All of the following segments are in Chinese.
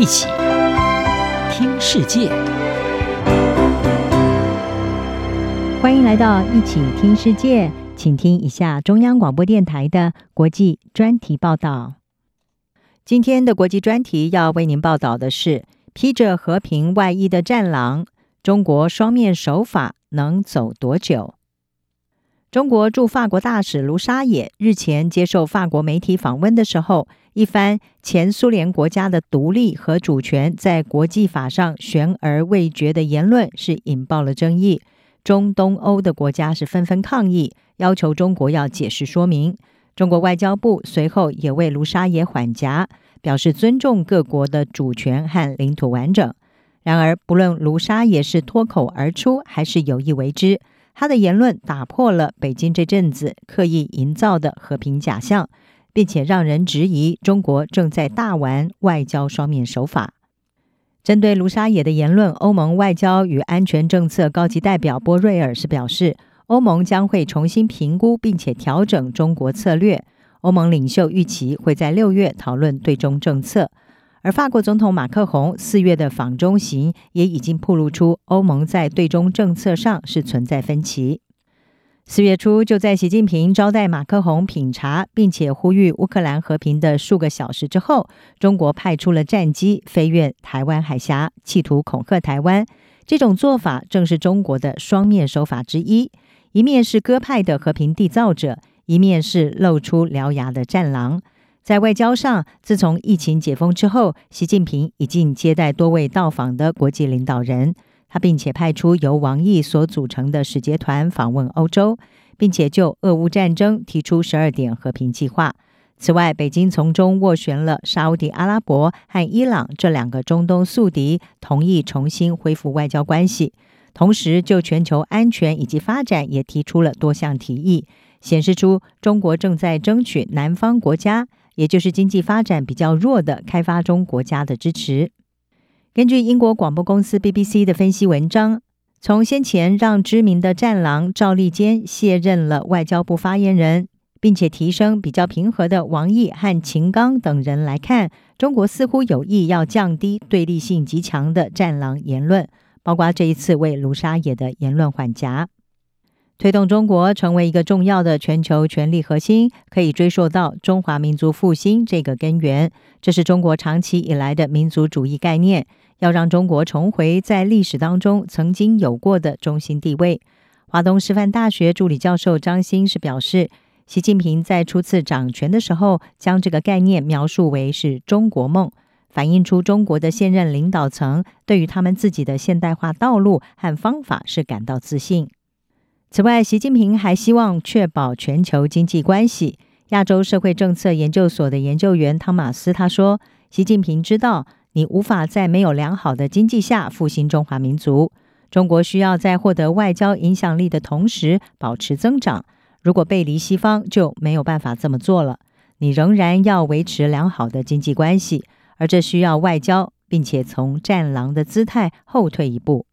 一起听世界，欢迎来到一起听世界，请听一下中央广播电台的国际专题报道。今天的国际专题要为您报道的是：披着和平外衣的战狼，中国双面手法能走多久？中国驻法国大使卢沙野日前接受法国媒体访问的时候，一番前苏联国家的独立和主权在国际法上悬而未决的言论是引爆了争议。中东欧的国家是纷纷抗议，要求中国要解释说明。中国外交部随后也为卢沙野缓颊，表示尊重各国的主权和领土完整。然而，不论卢沙野是脱口而出还是有意为之。他的言论打破了北京这阵子刻意营造的和平假象，并且让人质疑中国正在大玩外交双面手法。针对卢沙野的言论，欧盟外交与安全政策高级代表波瑞尔是表示，欧盟将会重新评估并且调整中国策略。欧盟领袖预期会在六月讨论对中政策。而法国总统马克宏四月的访中行也已经暴露出欧盟在对中政策上是存在分歧。四月初，就在习近平招待马克宏品茶，并且呼吁乌克兰和平的数个小时之后，中国派出了战机飞越台湾海峡，企图恐吓台湾。这种做法正是中国的双面手法之一：一面是鸽派的和平缔造者，一面是露出獠牙的战狼。在外交上，自从疫情解封之后，习近平已经接待多位到访的国际领导人。他并且派出由王毅所组成的使节团访问欧洲，并且就俄乌战争提出十二点和平计划。此外，北京从中斡旋了沙乌地阿拉伯和伊朗这两个中东宿敌，同意重新恢复外交关系。同时，就全球安全以及发展也提出了多项提议，显示出中国正在争取南方国家。也就是经济发展比较弱的开发中国家的支持。根据英国广播公司 BBC 的分析文章，从先前让知名的战狼赵立坚卸任了外交部发言人，并且提升比较平和的王毅和秦刚等人来看，中国似乎有意要降低对立性极强的战狼言论，包括这一次为卢沙野的言论缓颊。推动中国成为一个重要的全球权力核心，可以追溯到中华民族复兴这个根源。这是中国长期以来的民族主义概念，要让中国重回在历史当中曾经有过的中心地位。华东师范大学助理教授张欣是表示，习近平在初次掌权的时候，将这个概念描述为是中国梦，反映出中国的现任领导层对于他们自己的现代化道路和方法是感到自信。此外，习近平还希望确保全球经济关系。亚洲社会政策研究所的研究员汤马斯他说：“习近平知道，你无法在没有良好的经济下复兴中华民族。中国需要在获得外交影响力的同时保持增长。如果背离西方，就没有办法这么做了。你仍然要维持良好的经济关系，而这需要外交，并且从战狼的姿态后退一步。”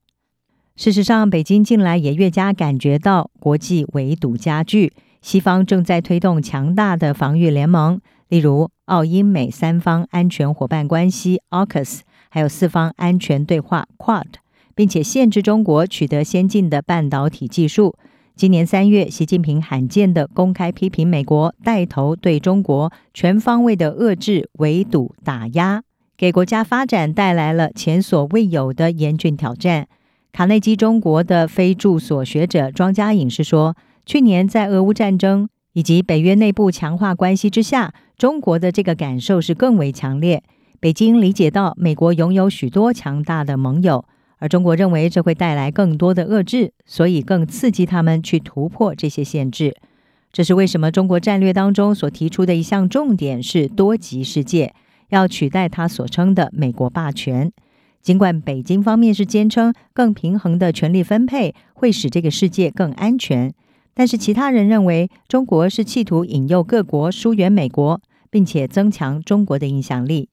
事实上，北京近来也越加感觉到国际围堵加剧，西方正在推动强大的防御联盟，例如澳英美三方安全伙伴关系 （AUKUS），还有四方安全对话 （QUAD），并且限制中国取得先进的半导体技术。今年三月，习近平罕见地公开批评美国带头对中国全方位的遏制、围堵、打压，给国家发展带来了前所未有的严峻挑战。卡内基中国的非驻所学者庄家颖是说，去年在俄乌战争以及北约内部强化关系之下，中国的这个感受是更为强烈。北京理解到美国拥有许多强大的盟友，而中国认为这会带来更多的遏制，所以更刺激他们去突破这些限制。这是为什么中国战略当中所提出的一项重点是多极世界，要取代他所称的美国霸权。尽管北京方面是坚称更平衡的权力分配会使这个世界更安全，但是其他人认为中国是企图引诱各国疏远美国，并且增强中国的影响力。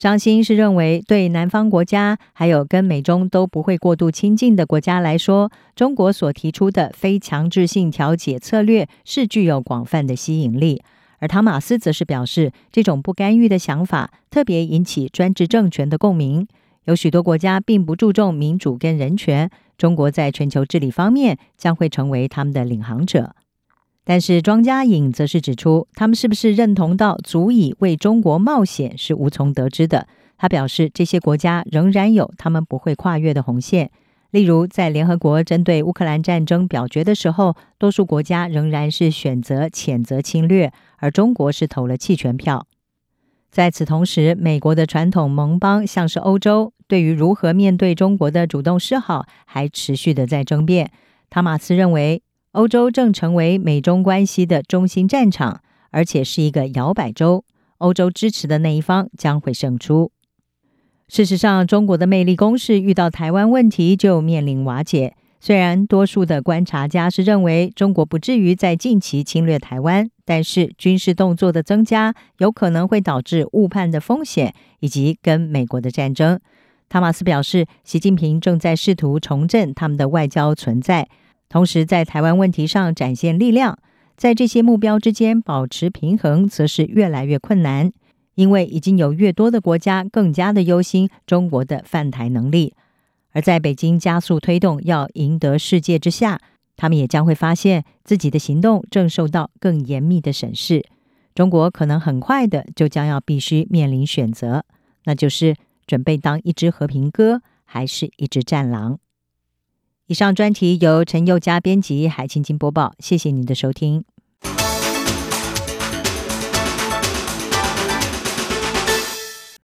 张欣是认为，对南方国家还有跟美中都不会过度亲近的国家来说，中国所提出的非强制性调解策略是具有广泛的吸引力。而汤马斯则是表示，这种不干预的想法特别引起专制政权的共鸣。有许多国家并不注重民主跟人权，中国在全球治理方面将会成为他们的领航者。但是庄家颖则是指出，他们是不是认同到足以为中国冒险是无从得知的。他表示，这些国家仍然有他们不会跨越的红线。例如，在联合国针对乌克兰战争表决的时候，多数国家仍然是选择谴责侵略，而中国是投了弃权票。在此同时，美国的传统盟邦像是欧洲，对于如何面对中国的主动示好，还持续的在争辩。塔马斯认为，欧洲正成为美中关系的中心战场，而且是一个摇摆州，欧洲支持的那一方将会胜出。事实上，中国的魅力攻势遇到台湾问题就面临瓦解。虽然多数的观察家是认为中国不至于在近期侵略台湾，但是军事动作的增加有可能会导致误判的风险，以及跟美国的战争。塔马斯表示，习近平正在试图重振他们的外交存在，同时在台湾问题上展现力量，在这些目标之间保持平衡，则是越来越困难。因为已经有越多的国家更加的忧心中国的犯台能力，而在北京加速推动要赢得世界之下，他们也将会发现自己的行动正受到更严密的审视。中国可能很快的就将要必须面临选择，那就是准备当一只和平鸽，还是一只战狼。以上专题由陈宥嘉编辑，海清清播报，谢谢您的收听。